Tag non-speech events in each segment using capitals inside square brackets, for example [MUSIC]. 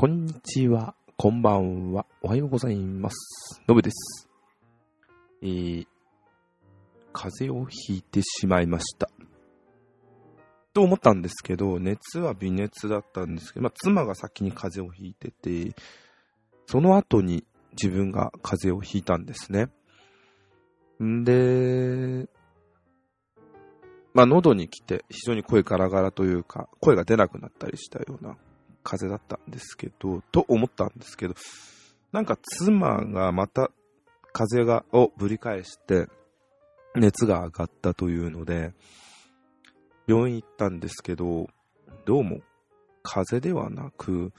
こんにちは、こんばんは、おはようございます。のぶです。えー、風邪をひいてしまいました。と思ったんですけど、熱は微熱だったんですけど、まあ、妻が先に風邪をひいてて、その後に自分が風邪をひいたんですね。んで、まあ、喉に来て非常に声ガラガラというか、声が出なくなったりしたような風邪だったんですけど、と思ったんですけど、なんか妻がまた風邪をぶり返して、熱が上がったというので、病院行ったんですけど、どうも風邪ではなく、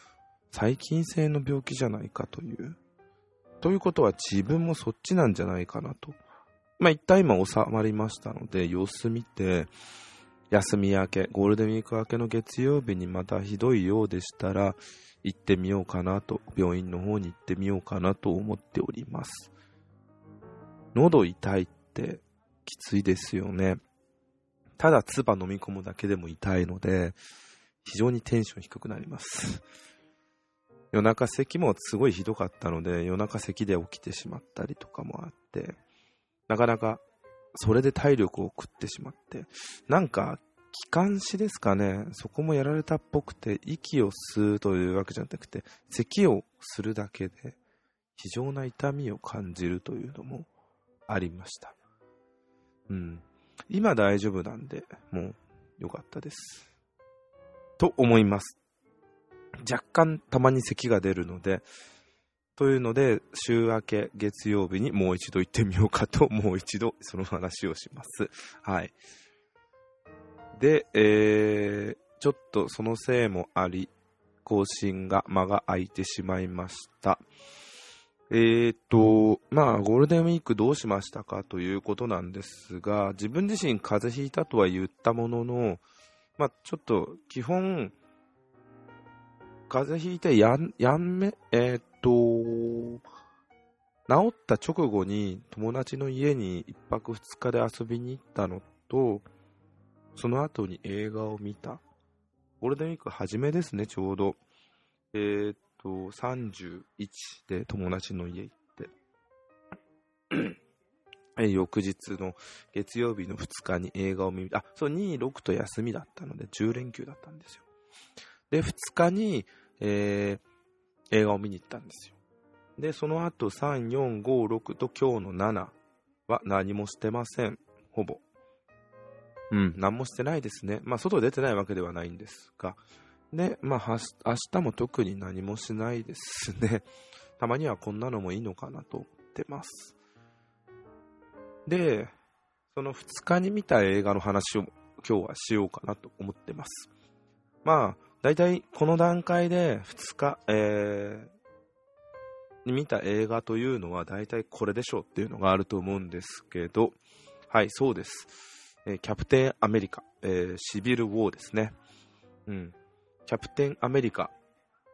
細菌性の病気じゃないかという。ということは自分もそっちなんじゃないかなと。まあ、一旦今収まりましたので、様子見て、休み明け、ゴールデンウィーク明けの月曜日にまたひどいようでしたら、行ってみようかなと、病院の方に行ってみようかなと思っております。喉痛いってきついですよね。ただ唾飲み込むだけでも痛いので、非常にテンション低くなります。夜中咳もすごいひどかったので、夜中咳で起きてしまったりとかもあって、なかなかそれで体力を食ってしまって、なんか気管支ですかね、そこもやられたっぽくて、息を吸うというわけじゃなくて、咳をするだけで非常な痛みを感じるというのもありました。うん。今大丈夫なんで、もう良かったです。と思います。若干たまに咳が出るので、というので、週明け月曜日にもう一度行ってみようかと、もう一度その話をします。はい。で、えー、ちょっとそのせいもあり、更新が間が空いてしまいました。えーと、まあ、ゴールデンウィークどうしましたかということなんですが、自分自身風邪ひいたとは言ったものの、まあ、ちょっと基本、風邪ひいてやん、やんめ、えーと、治った直後に友達の家に一泊二日で遊びに行ったのと、その後に映画を見た。ゴールデンウィーク初めですね、ちょうど。えーっと、31で友達の家行って。え翌日の月曜日の2日に映画を見あ、そう、2、6と休みだったので10連休だったんですよ。で、2日に、えー映画を見に行ったんですよ。で、その後3、4、5、6と今日の7は何もしてません。ほぼ。うん、何もしてないですね。まあ、外出てないわけではないんですが。で、まあ、明日も特に何もしないですね。[LAUGHS] たまにはこんなのもいいのかなと思ってます。で、その2日に見た映画の話を今日はしようかなと思ってます。まあ、だいたいこの段階で2日、えー、に見た映画というのはだいたいこれでしょうっていうのがあると思うんですけど、はい、そうです。えーキャプテンアメリカ、えーシビル・ウォーですね。うん。キャプテンアメリカ、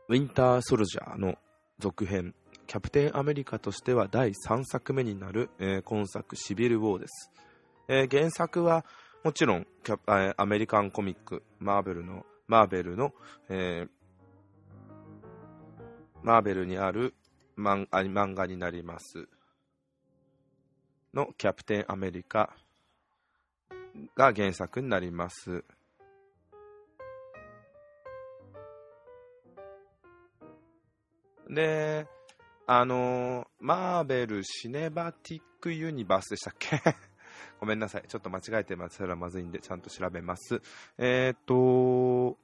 ウィンター・ソルジャーの続編、キャプテンアメリカとしては第3作目になる、えー今作シビル・ウォーです。えー原作はもちろんアメリカンコミック、マーベルの、マーベルの、えーマーベルにある漫あ漫画になります。のキャプテンアメリカが原作になります。で、あのーマーベル・シネバティック・ユニバースでしたっけ？[LAUGHS] ごめんなさい。ちょっと間違えてますらまずいんで、ちゃんと調べます。えっ、と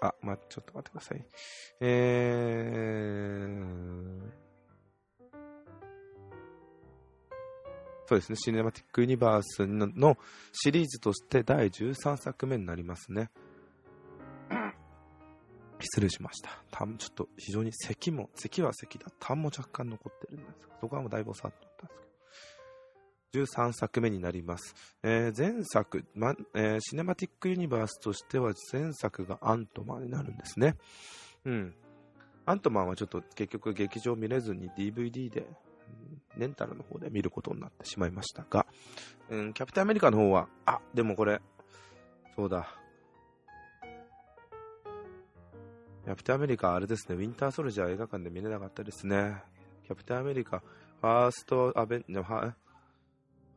あ、ま、ちょっと待ってください。えー、そうですね、シネマティック・ユニバースのシリーズとして第13作目になりますね。失礼しました。たちょっと非常に咳も、咳は咳だ。痰も若干残ってるんですが、そこはもうだいぶさっとったんですけど。13作目になります。えー前作、まえーシネマティックユニバースとしては前作がアントマンになるんですね。うん。アントマンはちょっと結局劇場見れずに DVD で、レンタルの方で見ることになってしまいましたが、うん、キャプテンアメリカの方は、あ、でもこれ、そうだ。キャプテンアメリカ、あれですね、ウィンターソルジャー映画館で見れなかったですね。キャプテンアメリカ、ファーストアベン、ファ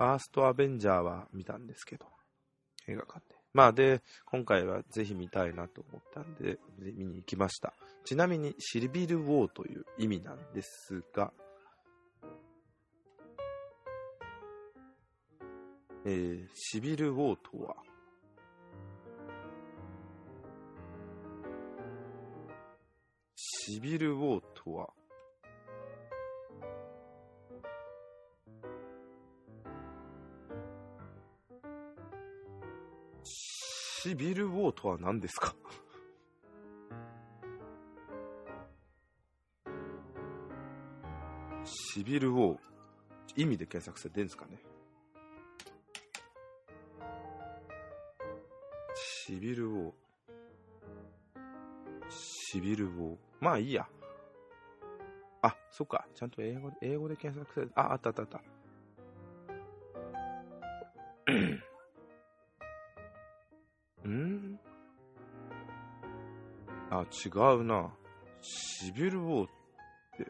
ーストアベンジャーは見たんですけど、映画館で。まあで、今回はぜひ見たいなと思ったんで、見に行きました。ちなみに、シルビル・ウォーという意味なんですが、えー、シビル・ウォーとは、シビル・ウォーとは、シビル・ウォーとは何ですか？シビル・ウォー。意味で検索されてるんですかね？シビル・ウォー。シビル・ウォー。まあいいや。あ、そっか。ちゃんと英語で、英語で検索されて、あ、あったあったあった。あ、違うな。シビル・ウォーって。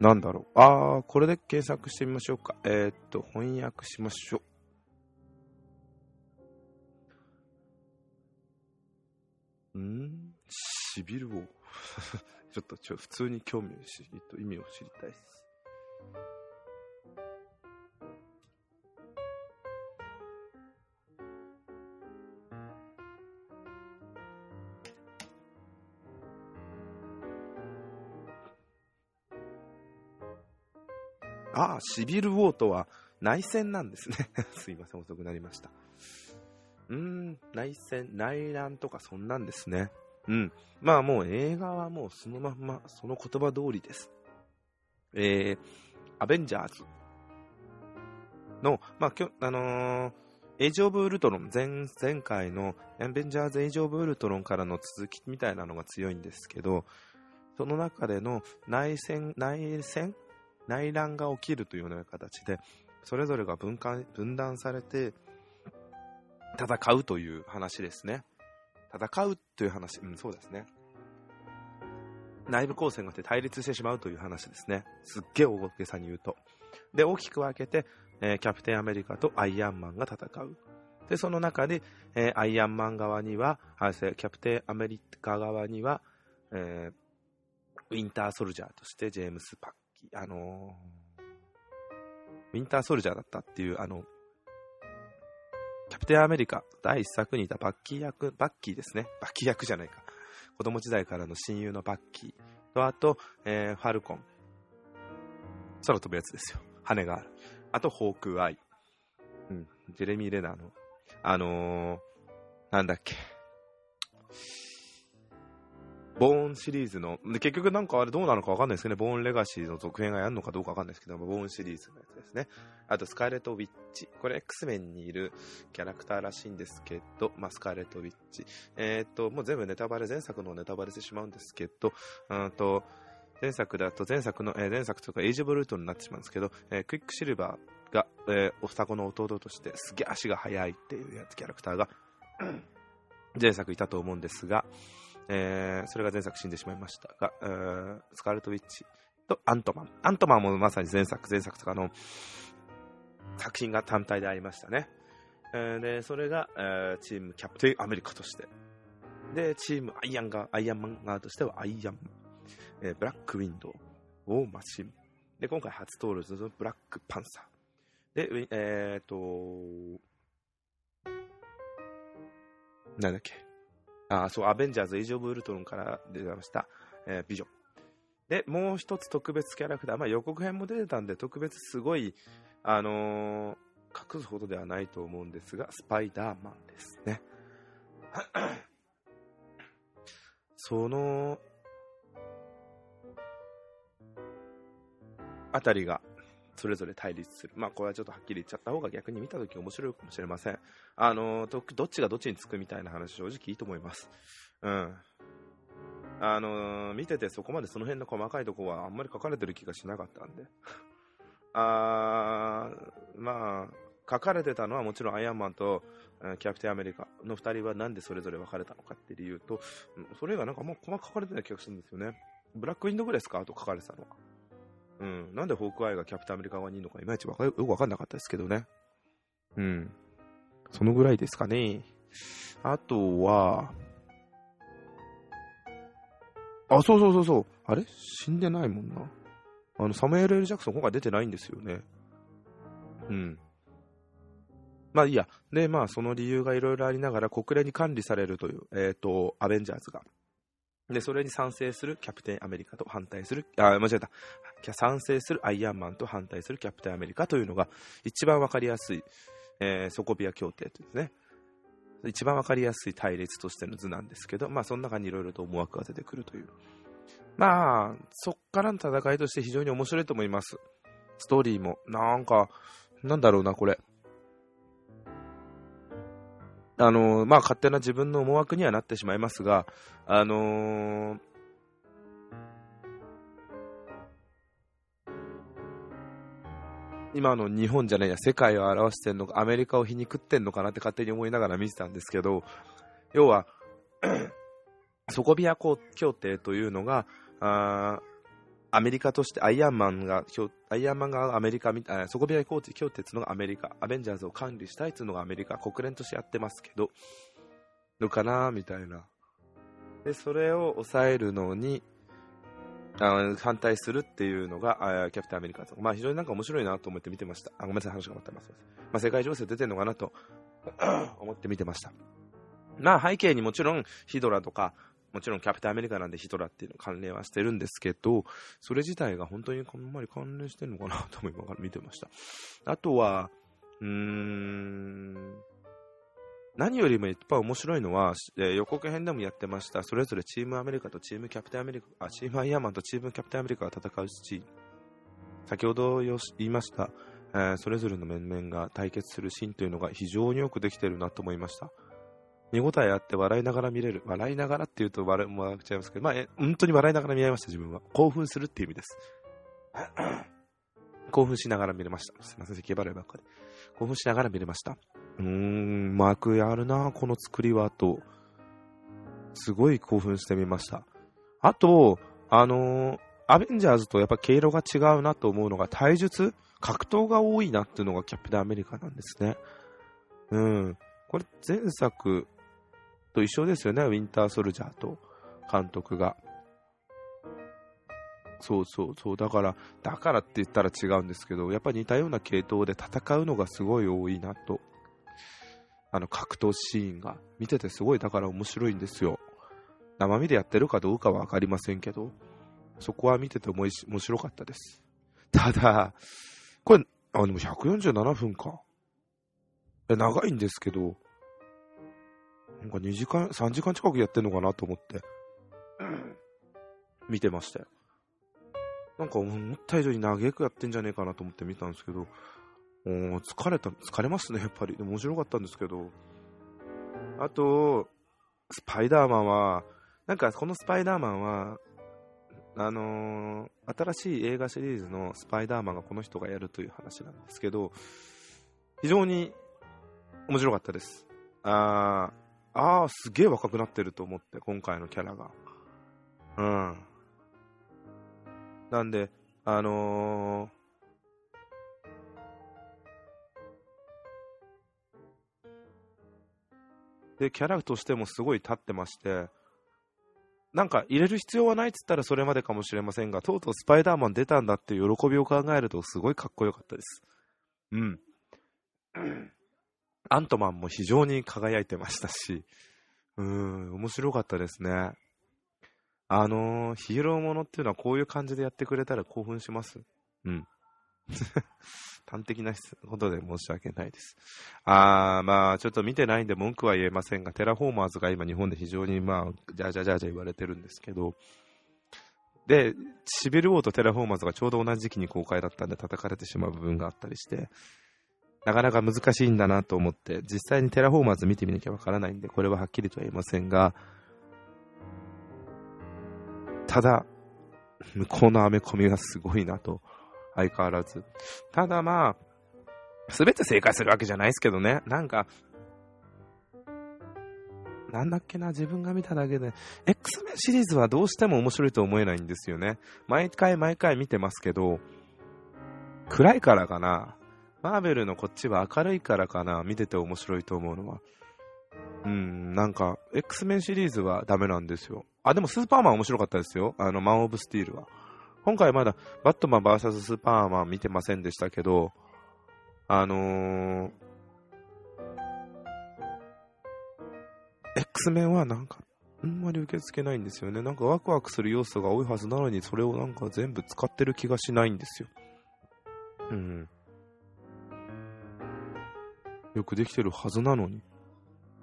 なんだろう。あー、これで検索してみましょうか。えー、っと、翻訳しましょう。ん？シビル・ウォー。[LAUGHS] ちょっとちょ、普通に興味を知り、意味を知りたいです。ああ、シビル・ウォーとは内戦なんですね。[LAUGHS] すいません、遅くなりました。うーん、内戦、内乱とかそんなんですね。うん。まあもう映画はもうそのまんま、その言葉通りです。えー、アベンジャーズの、まあ、きょあのー、エイジ・オブ・ウルトロン、前前回のアベンジャーズ・エイジ・オブ・ウルトロンからの続きみたいなのが強いんですけど、その中での内戦、内戦内乱が起きるというような形で、それぞれが分分断されて、戦うという話ですね。戦うという話、うん、そうですね。内部抗戦がて対立してしまうという話ですね。すっげえ大げさに言うと。で、大きく分けて、えー、キャプテンアメリカとアイアンマンが戦う。で、その中で、えー、アイアンマン側には、あキャプテンアメリカ側には、えー、ウィンターソルジャーとしてジェームス・パッあのウィンターソルジャーだったっていう、あの、キャプテンアメリカ第一作にいたバッキー役、バッキーですね。バッキー役じゃないか。子供時代からの親友のバッキーと、あと、えー、ファルコン。空飛ぶやつですよ。羽がある。あと、ホークアイ。うん、ジェレミー・レナーの、あのー、なんだっけ。ボーンシリーズの、結局なんかあれどうなのかわかんないですけどね、ボーンレガシーの続編がやるのかどうかわかんないですけど、ボーンシリーズのやつですね。あと、スカーレット・ウィッチ。これ X メンにいるキャラクターらしいんですけど、まあ、スカーレット・ウィッチ。えー、っと、もう全部ネタバレ、前作のネタバレしてしまうんですけど、うんと、前作だと前作の、えー、前作とかエイジ・ブルートになってしまうんですけど、えー、クイックシルバーが、えー、お双子の弟としてすげえ足が速いっていうやつキャラクターが [LAUGHS] 前作いたと思うんですが、えー、それが前作死んでしまいましたが、えー、スカーレット・ウィッチとアントマン。アントマンもまさに前作、前作とかの作品が単体でありましたね。えー、で、それが、えー、チームキャプテンアメリカとして。で、チームアイアンが、アイアンマン側としてはアイアンマン。えー、ブラックウィンドウ、ウォーマシン。で、今回初登場のブラックパンサー。で、えっ、と、なんだっけ？あ、そう、アベンジャーズ・エイジ・オブ・ウルトロンから出ました、えー、ビジョン。で、もう一つ特別キャラクター、まあ、予告編も出てたんで、特別すごい、あのー、隠すほどではないと思うんですが、スパイダーマンですね。[COUGHS] その、あたりが、それぞれ対立する。まあ、これはちょっとはっきり言っちゃった方が逆に見たとき面白いかもしれません。あのど、どっちがどっちにつくみたいな話、正直いいと思います。うん。あの見ててそこまでその辺の細かいとこはあんまり書かれてる気がしなかったんで。あー、まあ、書かれてたのはもちろんアイアンマンとキャプテンアメリカの2人はなんでそれぞれ別れたのかっていう理由と、それがなんかもう細かく書かれてない気がするんですよね。ブラックウィンドブレスか？と書かれてたのは。うん。なんでホークアイがキャプテンアメリカ側にいるのかいまいちよくわかんなかったですけどね。うん。そのぐらいですかね。あとは、あ、そうそうそうそう。あれ？死んでないもんな。あの、サムエル・エル・ジャクソン今回出てないんですよね。うん。まあいいや。で、まあその理由がいろいろありながら国連に管理されるという、えっ、ー、と、アベンジャーズが。で、それに賛成するキャプテンアメリカと反対する、あ、間違えた。賛成するアイアンマンと反対するキャプテンアメリカというのが一番わかりやすい、えー、ソコビア協定というですね。一番わかりやすい対立としての図なんですけど、まあその中にいろいろと思惑が出てくるという。まあ、そっからの戦いとして非常に面白いと思います。ストーリーも。なんか、なんだろうな、これ。あのー、まあ、勝手な自分の思惑にはなってしまいますが、あのー、今の日本じゃないや、世界を表してんのか、アメリカを皮肉ってんのかなって勝手に思いながら見てたんですけど、要は、ソコビア協定というのが、あアメリカとしてアイアンマンが、アイアンマンがアメリカみたいな、ソコビア協定っていうのがアメリカ、アベンジャーズを管理したいっていうのがアメリカ、国連としてやってますけど、のかなみたいな。で、それを抑えるのに、あ反対するっていうのが、あキャプテンアメリカと。まあ非常になんか面白いなと思って見てました。あごめんなさい、話が終わってます。まあ世界情勢出てるのかなと [COUGHS] 思って見てました。まあ背景にもちろんヒドラとか、もちろんキャプテンアメリカなんでヒトラーっていうの関連はしてるんですけど、それ自体が本当にあんまり関連してるのかなと思いながら見てました。あとは、うーん、何よりもいっぱい面白いのは、えー、予告編でもやってました、それぞれチームアメリカとチームキャプテンアメリカ、あ、チームアイアンマンとチームキャプテンアメリカが戦うし、先ほど言いました、えー、それぞれの面々が対決するシーンというのが非常によくできてるなと思いました。見応えあって笑いながら見れる。笑いながらって言うと笑もらっちゃいますけど、まあ、本当に笑いながら見られました、自分は。興奮するっていう意味です。[CLEARS THROAT] 興奮しながら見れました。すいません、咳払いばっかり。興奮しながら見れました。うーん、うまくやるな、この作りは、と。すごい興奮してみました。あと、あのー、アベンジャーズとやっぱ毛色が違うなと思うのが、体術格闘が多いなっていうのがキャプテンアメリカなんですね。うん。これ前作と一緒ですよね、ウィンターソルジャーと監督が。そうそうそう、だから、だからって言ったら違うんですけど、やっぱり似たような系統で戦うのがすごい多いなと。あの格闘シーンが見ててすごいだから面白いんですよ。生身でやってるかどうかは分かりませんけど、そこは見てて面白かったです。ただ、これ、あ、でも147分か。長いんですけど、なんか2時間、3時間近くやってんのかなと思って、見てましたよ。なんか思った以上に長くやってんじゃねえかなと思って見たんですけど、もう疲れた、疲れますね、やっぱり。面白かったんですけど。あと、スパイダーマンは、なんかこのスパイダーマンは、あのー、新しい映画シリーズのスパイダーマンがこの人がやるという話なんですけど、非常に面白かったです。あー、あ、すげえ若くなってると思って、今回のキャラが。うん。なんで、あのー、で、キャラとしてもすごい立ってまして、なんか入れる必要はないっつったらそれまでかもしれませんが、とうとうスパイダーマン出たんだって喜びを考えるとすごいかっこよかったです。うん。アントマンも非常に輝いてましたし、うーん、面白かったですね。あのー、ヒーローものっていうのはこういう感じでやってくれたら興奮します？うん。[LAUGHS] 端的なことで申し訳ないです。あー、まあ、ちょっと見てないんで文句は言えませんが、テラフォーマーズが今日本で非常にまあ、じゃじゃじゃじゃ言われてるんですけど、で、シビルウォーとテラフォーマーズがちょうど同じ時期に公開だったんで叩かれてしまう部分があったりして、なかなか難しいんだなと思って、実際にテラフォーマーズ見てみなきゃわからないんで、これははっきりとは言いませんが、ただ、向こうのアメコミがすごいなと、相変わらず。ただまあ、すべて正解するわけじゃないですけどね。なんか、なんだっけな、自分が見ただけで、X メンシリーズはどうしても面白いと思えないんですよね。毎回毎回見てますけど、暗いからかな。マーベルのこっちは明るいからかな。見てて面白いと思うのは。うん、なんか、X メンシリーズはダメなんですよ。あ、でもスーパーマン面白かったですよ。あの、マン・オブ・スティールは。今回まだ、バットマン VS スーパーマン見てませんでしたけど、あのー、X メンはなんか、あんまり受け付けないんですよね。なんかワクワクする要素が多いはずなのに、それをなんか全部使ってる気がしないんですよ。うん。よくできてるはずなのに、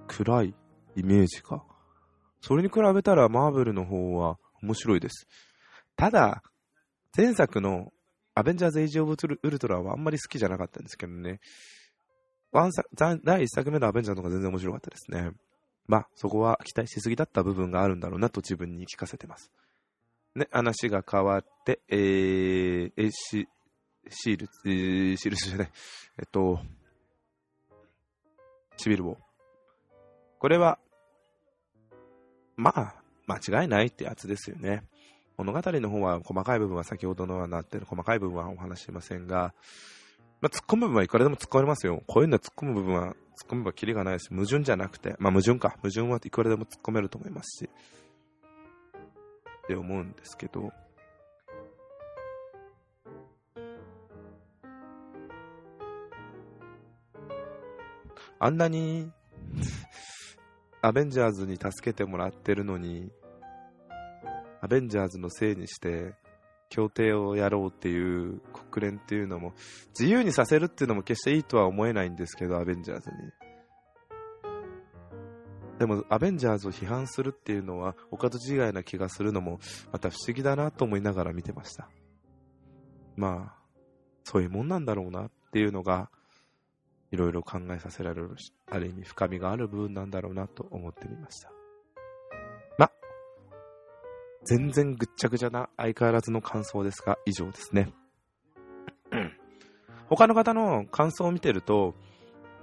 暗いイメージが。それに比べたらマーベルの方は面白いです。ただ、前作のアベンジャーズ・エイジ・オブ・ウルトラはあんまり好きじゃなかったんですけどね。第1作目のアベンジャーの方が全然面白かったですね。まあ、そこは期待しすぎだった部分があるんだろうなと自分に聞かせてます。ね、話が変わって、えー、えシシール、えー、シールじゃない、えっと、シビルを。これは、まあ、間違いないってやつですよね。物語の方は細かい部分は先ほどのはなってる細かい部分はお話ししませんが、まあ、突っ込む部分はいくらでも突っ込めますよ。こういうのは突っ込む部分は突っ込めばキリがないし、矛盾じゃなくて、まあ矛盾か。矛盾はいくらでも突っ込めると思いますし、って思うんですけど、あんなにアベンジャーズに助けてもらってるのに、アベンジャーズのせいにして、協定をやろうっていう国連っていうのも、自由にさせるっていうのも決していいとは思えないんですけど、アベンジャーズに。でも、アベンジャーズを批判するっていうのは、お門違いな気がするのも、また不思議だなと思いながら見てました。まあ、そういうもんなんだろうなっていうのが、いろいろ考えさせられるし、ある意味深みがある部分なんだろうなと思ってみました。ま、全然ぐっちゃぐちゃな相変わらずの感想ですが、以上ですね。[CLEARS THROAT] 他の方の感想を見てると、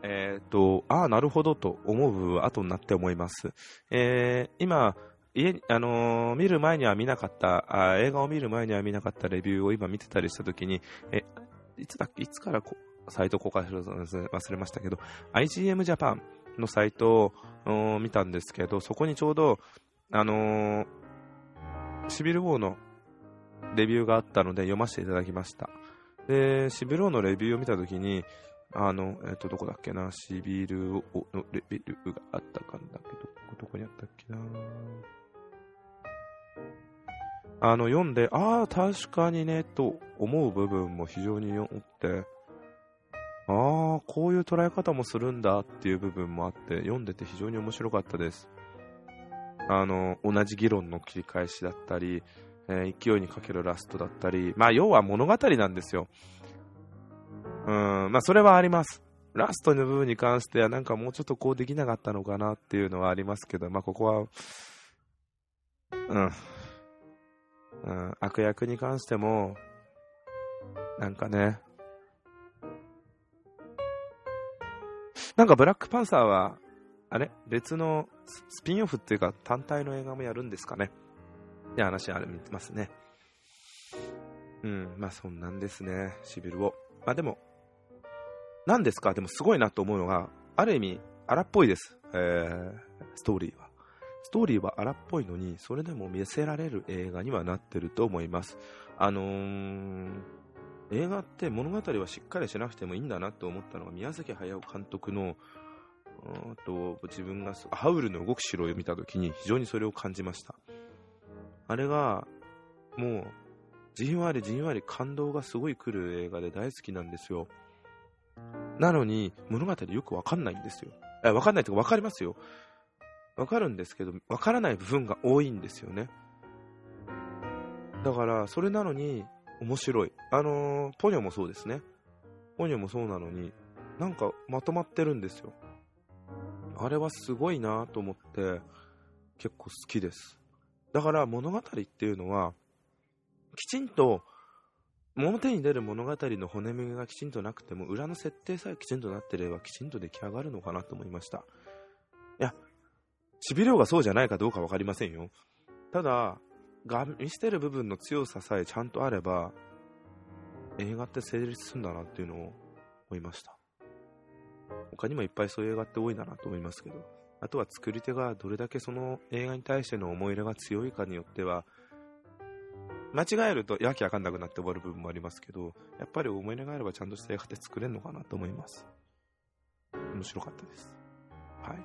えっ、ー、と、ああ、なるほどと思う後になって思います。えー、今、家あのー、見る前には見なかったあ、映画を見る前には見なかったレビューを今見てたりしたときに、え、いつだっけいつからこサイト公開するの忘れましたけど、IGM Japan のサイトを見たんですけど、そこにちょうど、あのー、シビルウォーのレビューがあったので読ませていただきました。で、シビルウォーのレビューを見たときに、あの、えっ、ー、と、どこだっけな、シビルウォーのレビューがあったかんだけ？ど、どこにあったっけな？あの、読んで、ああ、確かにね、と思う部分も非常に読って、ああ、こういう捉え方もするんだっていう部分もあって、読んでて非常に面白かったです。あの、同じ議論の切り返しだったり、えー、勢いにかけるラストだったり、まあ、要は物語なんですよ。うん、まあ、それはあります。ラストの部分に関しては、なんかもうちょっとこうできなかったのかなっていうのはありますけど、まあ、ここは、うん、うん、悪役に関しても、なんかね、なんかブラックパンサーは、あれ？別のスピンオフっていうか単体の映画もやるんですかね？って話あれ見てますね。うん、まあそんなんですね、シビルを。まあでも、何ですか？でもすごいなと思うのが、ある意味、荒っぽいです。えー、ストーリーは。ストーリーは荒っぽいのに、それでも見せられる映画にはなってると思います。あのー、映画って物語はしっかりしなくてもいいんだなと思ったのが宮崎駿監督のと自分がハウルの動く城を見た時に非常にそれを感じました。あれがもうじんわりじんわり感動がすごい来る映画で大好きなんですよ。なのに物語よくわかんないんですよ。えわかんないというかわかりますよ。わかるんですけどわからない部分が多いんですよね。だからそれなのに面白い。あのー、ポニョもそうですね。ポニョもそうなのに、なんかまとまってるんですよ。あれはすごいなと思って、結構好きです。だから物語っていうのは、きちんと表に出る物語の骨組みがきちんとなくても、裏の設定さえきちんとなってれば、きちんと出来上がるのかなと思いました。いや、しびれがそうじゃないかどうかわかりませんよ。ただ、が見せてる部分の強ささえちゃんとあれば、映画って成立するんだなっていうのを思いました。他にもいっぱいそういう映画って多いんだなと思いますけど、あとは作り手がどれだけその映画に対しての思い入れが強いかによっては、間違えるとやきわかんなくなって終わる部分もありますけど、やっぱり思い入れがあればちゃんとした映画って作れるのかなと思います。面白かったです。はい。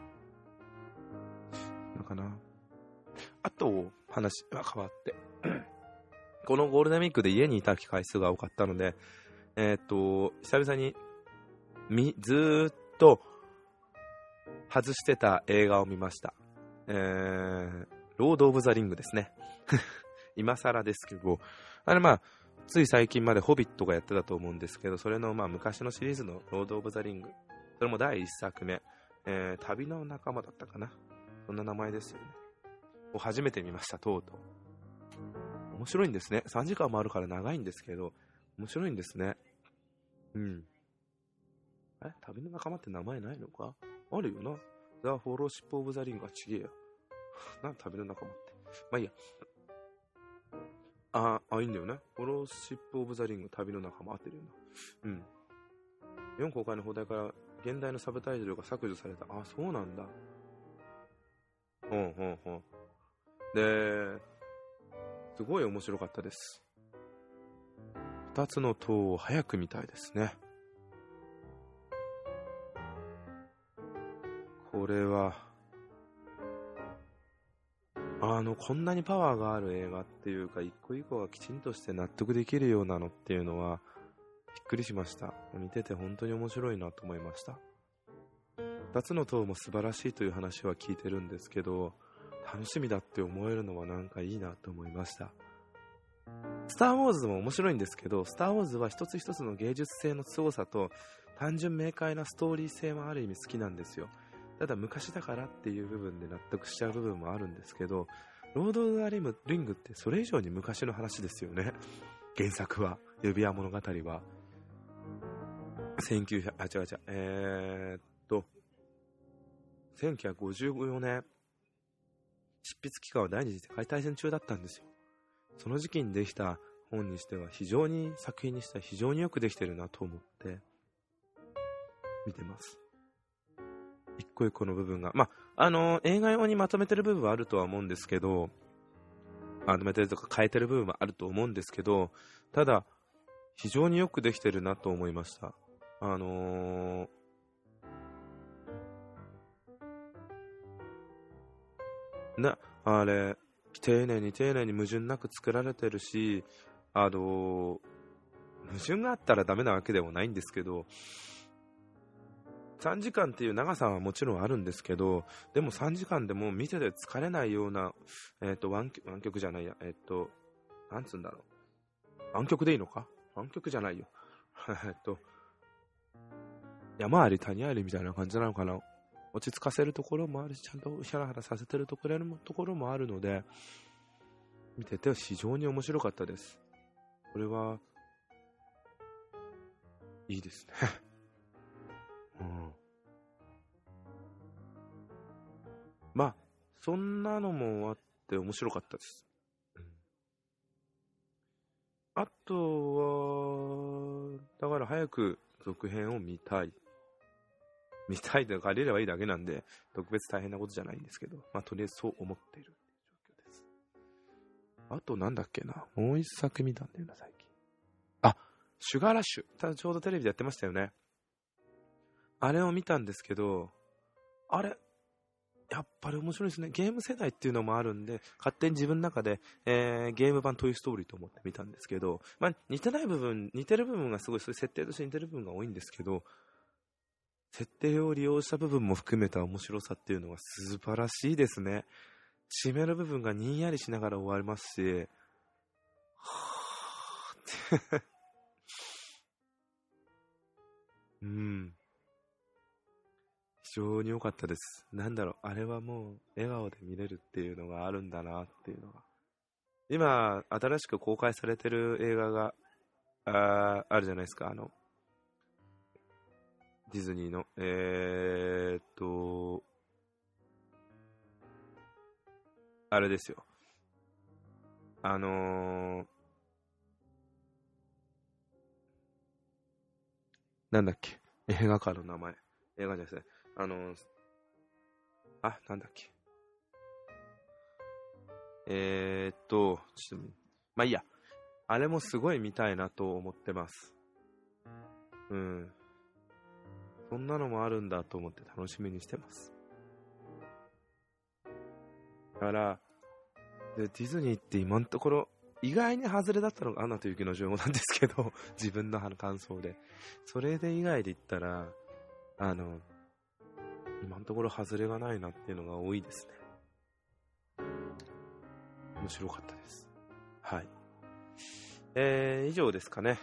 のかな。あと、話は変わって。[CLEARS THROAT] このゴールデンウィークで家にいた回数が多かったので、えっ、と、久々に、み、ずっと、外してた映画を見ました。えー、ロード・オブ・ザ・リングですね。[LAUGHS] 今更ですけど、あれまあ、つい最近までホビットがやってたと思うんですけど、それのまあ昔のシリーズのロード・オブ・ザ・リング、それも第1作目、えー、旅の仲間だったかな。そんな名前ですよね。を初めて見ました、とうとう。面白いんですね。3時間もあるから長いんですけど、面白いんですね。うん。え？旅の仲間って名前ないのか？あるよな。ザ・フォローシップ・オブ・ザ・リングはちげえや。なん旅の仲間って？まあいいや。あ、あ、いいんだよね。フォローシップ・オブ・ザ・リング、旅の仲間合ってるよな。うん。4公開の放題から現代のサブタイトルが削除された。あ、そうなんだ。ほんほんほん。で、すごい面白かったです。二つの塔を早く見たいですね。これは、あの、こんなにパワーがある映画っていうか、一個一個がきちんとして納得できるようなのっていうのは、びっくりしました。見てて本当に面白いなと思いました。二つの塔も素晴らしいという話は聞いてるんですけど、楽しみだって思えるのはなんかいいなと思いました。スター・ウォーズも面白いんですけど、スター・ウォーズは一つ一つの芸術性の凄さと単純明快なストーリー性もある意味好きなんですよ。ただ昔だからっていう部分で納得しちゃう部分もあるんですけど、ロード・オブ・ザ・リングってそれ以上に昔の話ですよね。原作は、指輪物語は。1900、あ、違う違う、えー、っと、1954年、執筆期間は第二次世界大戦中だったんですよ。その時期にできた本にしては非常に作品にしては非常によくできてるなと思って見てます。一個一個の部分が。まあ、あのー、映画用にまとめてる部分はあるとは思うんですけど、まとめてるとか変えてる部分はあると思うんですけど、ただ、非常によくできてるなと思いました。あのー、な、あれ、丁寧に丁寧に矛盾なく作られてるし、あの、矛盾があったらダメなわけでもないんですけど、3時間っていう長さはもちろんあるんですけど、でも3時間でも見てて疲れないような、えっ、ー、と、湾曲じゃないや、えっ、ー、と、なんつうんだろう。湾曲でいいのか？湾曲じゃないよ。[LAUGHS] えっと、山あり谷ありみたいな感じなのかな？落ち着かせるところもあるし、ちゃんとヒャラハラさせてるところところもあるので、見てて非常に面白かったです。これは、いいですね。[LAUGHS] うん。まあ、そんなのもあって面白かったです。うん、あとは、だから早く続編を見たい。[LAUGHS] 見たいと借りればいいだけなんで、特別大変なことじゃないんですけど、まあ、とりあえずそう思っている状況です。あとなんだっけな、もう一作見たんだよな、最近。あ、シュガーラッシュ。ただちょうどテレビでやってましたよね。あれを見たんですけど、あれ、やっぱり面白いですね。ゲーム世代っていうのもあるんで、勝手に自分の中で、えー、ゲーム版トイストーリーと思って見たんですけど、まあ、似てない部分、似てる部分がすごい、そういう設定として似てる部分が多いんですけど、設定を利用した部分も含めた面白さっていうのは素晴らしいですね。締めの部分がにんやりしながら終わりますし、はぁってうん。非常に良かったです。なんだろう、あれはもう笑顔で見れるっていうのがあるんだなっていうのが。今、新しく公開されてる映画がああるじゃないですか、あの、ディズニーの、えー、っと、あれですよ。あのー、なんだっけ？映画館の名前。映画じゃないですね。あのー、あ、なんだっけ？えー、っと、ちょっと、まあいいや。あれもすごい見たいなと思ってます。うん。そんなのもあるんだと思って楽しみにしてます。だから、でディズニーって今のところ、意外に外れだったのがアナと雪の女王なんですけど、[LAUGHS] 自分の感想で。それで以外で言ったら、あの、今のところ外れがないなっていうのが多いですね。面白かったです。はい。えー、以上ですかね。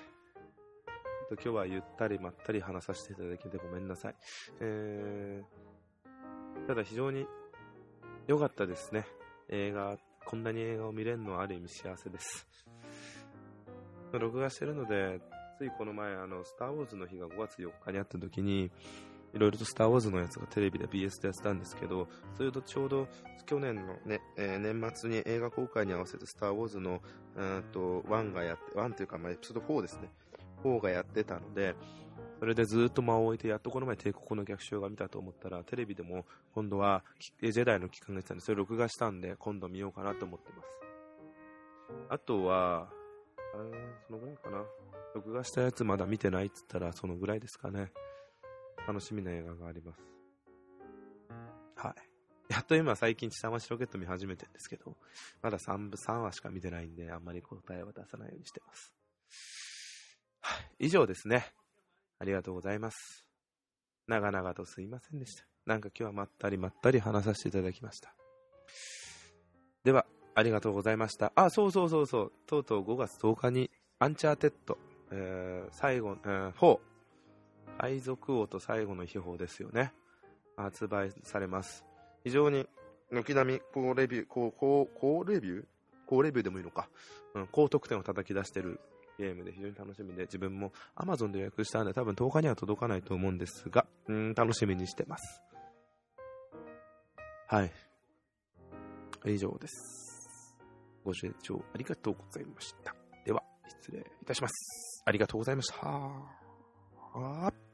と今日はゆったりまったり話させていただきてごめんなさい。えー、ただ非常に良かったですね。映画、こんなに映画を見れるのはある意味幸せです。録画してるので、ついこの前、あの、スター・ウォーズの日が5月4日にあった時に、いろいろとスター・ウォーズのやつがテレビで BS でやってたんですけど、それとちょうど去年のね、えー、年末に映画公開に合わせてスター・ウォーズの、うんと、1がやって、1というか、まあ、エピソード4ですね。4がやってたので、それでずっと間を置いて、やっとこの前帝国の逆襲が見たと思ったら、テレビでも今度はジェダイの期間が来たんで、それ録画したんで、今度見ようかなと思ってます。あとは、あそのぐらいかな。録画したやつまだ見てないっつったら、そのぐらいですかね。楽しみな映画があります。はい。やっと今最近、下町ロケット見始めてるんですけど、まだ3部、3話しか見てないんで、あんまり答えは出さないようにしてます。以上ですね。ありがとうございます。長々とすいませんでした。なんか今日はまったりまったり話させていただきました。では、ありがとうございました。あ、そうそうそうそう。とうとう5月10日に、アンチャーテッド、えー、最後、えー、4、海賊王と最後の秘宝ですよね。発売されます。非常に、軒並み、高レビュー、高、高、高レビュー？高レビューでもいいのか。うん、高得点を叩き出してるゲームで非常に楽しみで、自分も Amazon で予約したんで多分10日には届かないと思うんですが、うん、楽しみにしてます。はい。以上です。ご清聴ありがとうございました。では、失礼いたします。ありがとうございました。